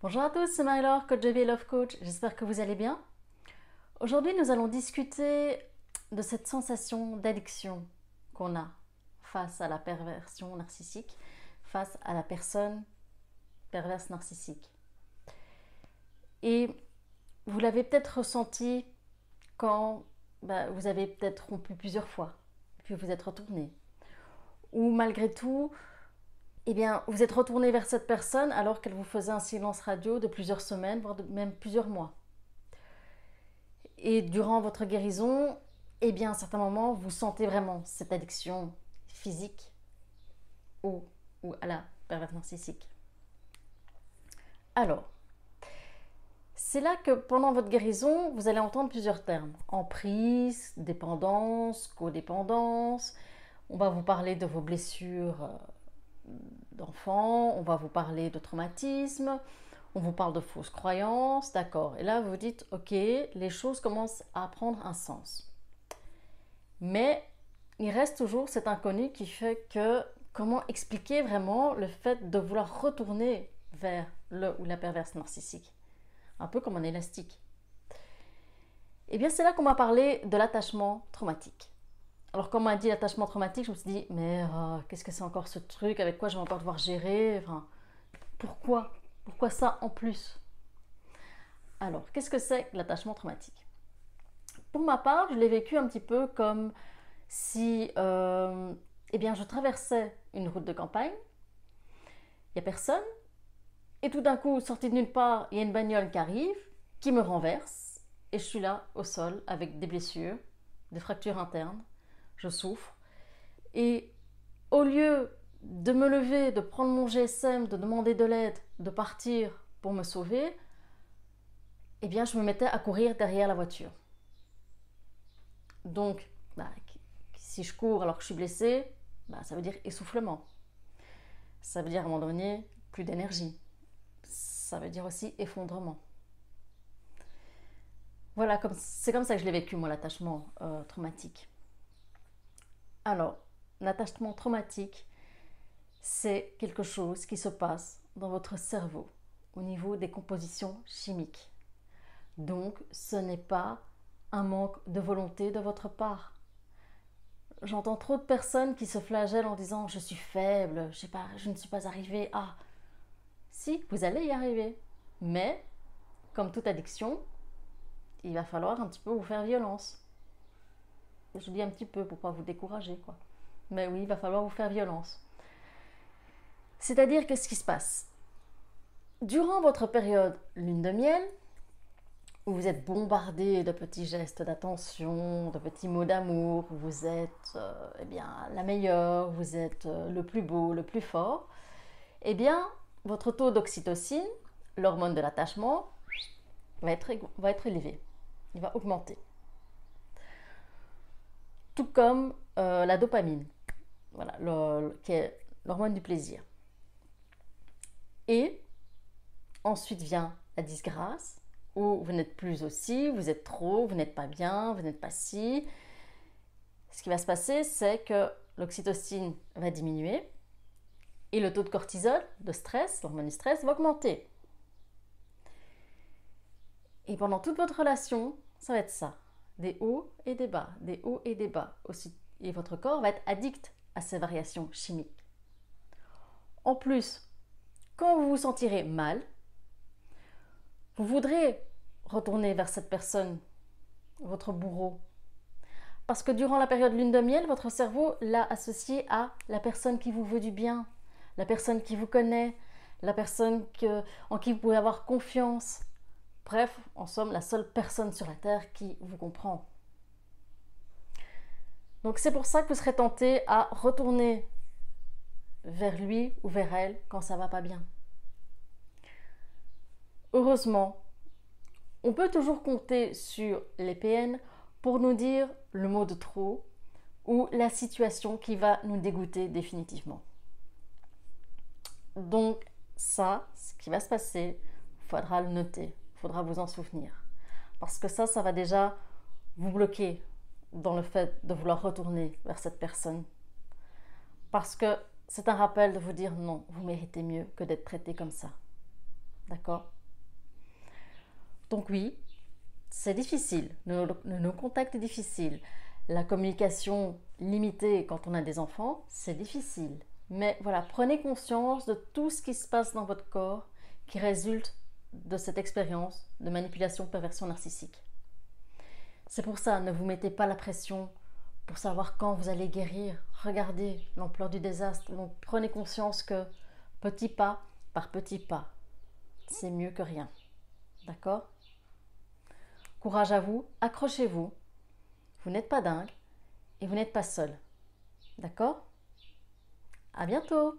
Bonjour à tous, c'est Marie-Laure, coach de vie Love Coach. J'espère que vous allez bien. Aujourd'hui, nous allons discuter de cette sensation d'addiction qu'on a face à la perversion narcissique, face à la personne perverse narcissique. Et vous l'avez peut-être ressenti quand bah, vous avez peut-être rompu plusieurs fois, puis vous êtes retourné. Ou malgré tout, eh bien, vous êtes retourné vers cette personne alors qu'elle vous faisait un silence radio de plusieurs semaines, voire même plusieurs mois. Et durant votre guérison, eh bien, à certains moments, vous sentez vraiment cette addiction physique ou, ou à la perverse narcissique. Alors, c'est là que pendant votre guérison, vous allez entendre plusieurs termes. Emprise, dépendance, codépendance. On va vous parler de vos blessures euh, d'enfants, on va vous parler de traumatisme, on vous parle de fausses croyances, d'accord. Et là, vous dites, ok, les choses commencent à prendre un sens. Mais il reste toujours cet inconnu qui fait que comment expliquer vraiment le fait de vouloir retourner vers le ou la perverse narcissique? Un peu comme un élastique. Et eh bien, c'est là qu'on m'a parlé de l'attachement traumatique. Alors, quand on m'a dit l'attachement traumatique, je me suis dit, mais euh, qu'est-ce que c'est encore ce truc? Avec quoi je vais encore devoir gérer? Enfin, Pourquoi? Pourquoi ça en plus? Alors, qu'est-ce que c'est l'attachement traumatique? Pour ma part, je l'ai vécu un petit peu comme si euh, eh bien, je traversais une route de campagne, il n'y a personne, et tout d'un coup, sorti de nulle part, il y a une bagnole qui arrive, qui me renverse, et je suis là au sol avec des blessures, des fractures internes, je souffre. Et au lieu de me lever, de prendre mon GSM, de demander de l'aide, de partir pour me sauver, eh bien, je me mettais à courir derrière la voiture. Donc, bah, si je cours alors que je suis blessée, bah, ça veut dire essoufflement. Ça veut dire à un moment donné plus d'énergie. Ça veut dire aussi effondrement. Voilà, c'est comme ça que je l'ai vécu, moi, l'attachement euh, traumatique. Alors, l'attachement traumatique, c'est quelque chose qui se passe dans votre cerveau au niveau des compositions chimiques. Donc, ce n'est pas un manque de volonté de votre part. J'entends trop de personnes qui se flagellent en disant je suis faible, je ne suis pas arrivée à. Si, vous allez y arriver. Mais, comme toute addiction, il va falloir un petit peu vous faire violence. Je dis un petit peu pour pas vous décourager, quoi. Mais oui, il va falloir vous faire violence. C'est-à-dire que ce qui se passe durant votre période lune de miel, où vous êtes bombardé de petits gestes d'attention, de petits mots d'amour, vous êtes euh, eh bien la meilleure, vous êtes euh, le plus beau, le plus fort, eh bien votre taux d'oxytocine, l'hormone de l'attachement, va être, va être élevé. Il va augmenter tout comme euh, la dopamine, voilà, qui est l'hormone du plaisir. Et ensuite vient la disgrâce, où vous n'êtes plus aussi, vous êtes trop, vous n'êtes pas bien, vous n'êtes pas si. Ce qui va se passer, c'est que l'oxytocine va diminuer et le taux de cortisol, de stress, l'hormone du stress, va augmenter. Et pendant toute votre relation, ça va être ça des hauts et des bas, des hauts et des bas aussi. Et votre corps va être addict à ces variations chimiques. En plus, quand vous vous sentirez mal, vous voudrez retourner vers cette personne, votre bourreau. Parce que durant la période lune de miel, votre cerveau l'a associé à la personne qui vous veut du bien, la personne qui vous connaît, la personne en qui vous pouvez avoir confiance, Bref, en somme, la seule personne sur la Terre qui vous comprend. Donc c'est pour ça que vous serez tenté à retourner vers lui ou vers elle quand ça va pas bien. Heureusement, on peut toujours compter sur les PN pour nous dire le mot de trop ou la situation qui va nous dégoûter définitivement. Donc ça, ce qui va se passer, il faudra le noter. Faudra vous en souvenir. Parce que ça, ça va déjà vous bloquer dans le fait de vouloir retourner vers cette personne. Parce que c'est un rappel de vous dire non, vous méritez mieux que d'être traité comme ça. D'accord? Donc oui, c'est difficile. Le, le, contact est difficile. La communication limitée quand on a des enfants, c'est difficile. Mais voilà, prenez conscience de tout ce qui se passe dans votre corps qui résulte de cette expérience de manipulation, perversion narcissique. C'est pour ça, ne vous mettez pas la pression pour savoir quand vous allez guérir. Regardez l'ampleur du désastre. Donc prenez conscience que petit pas par petit pas, c'est mieux que rien. D'accord? Courage à vous, accrochez-vous. Vous, n'êtes pas dingue et vous n'êtes pas seul. D'accord? À bientôt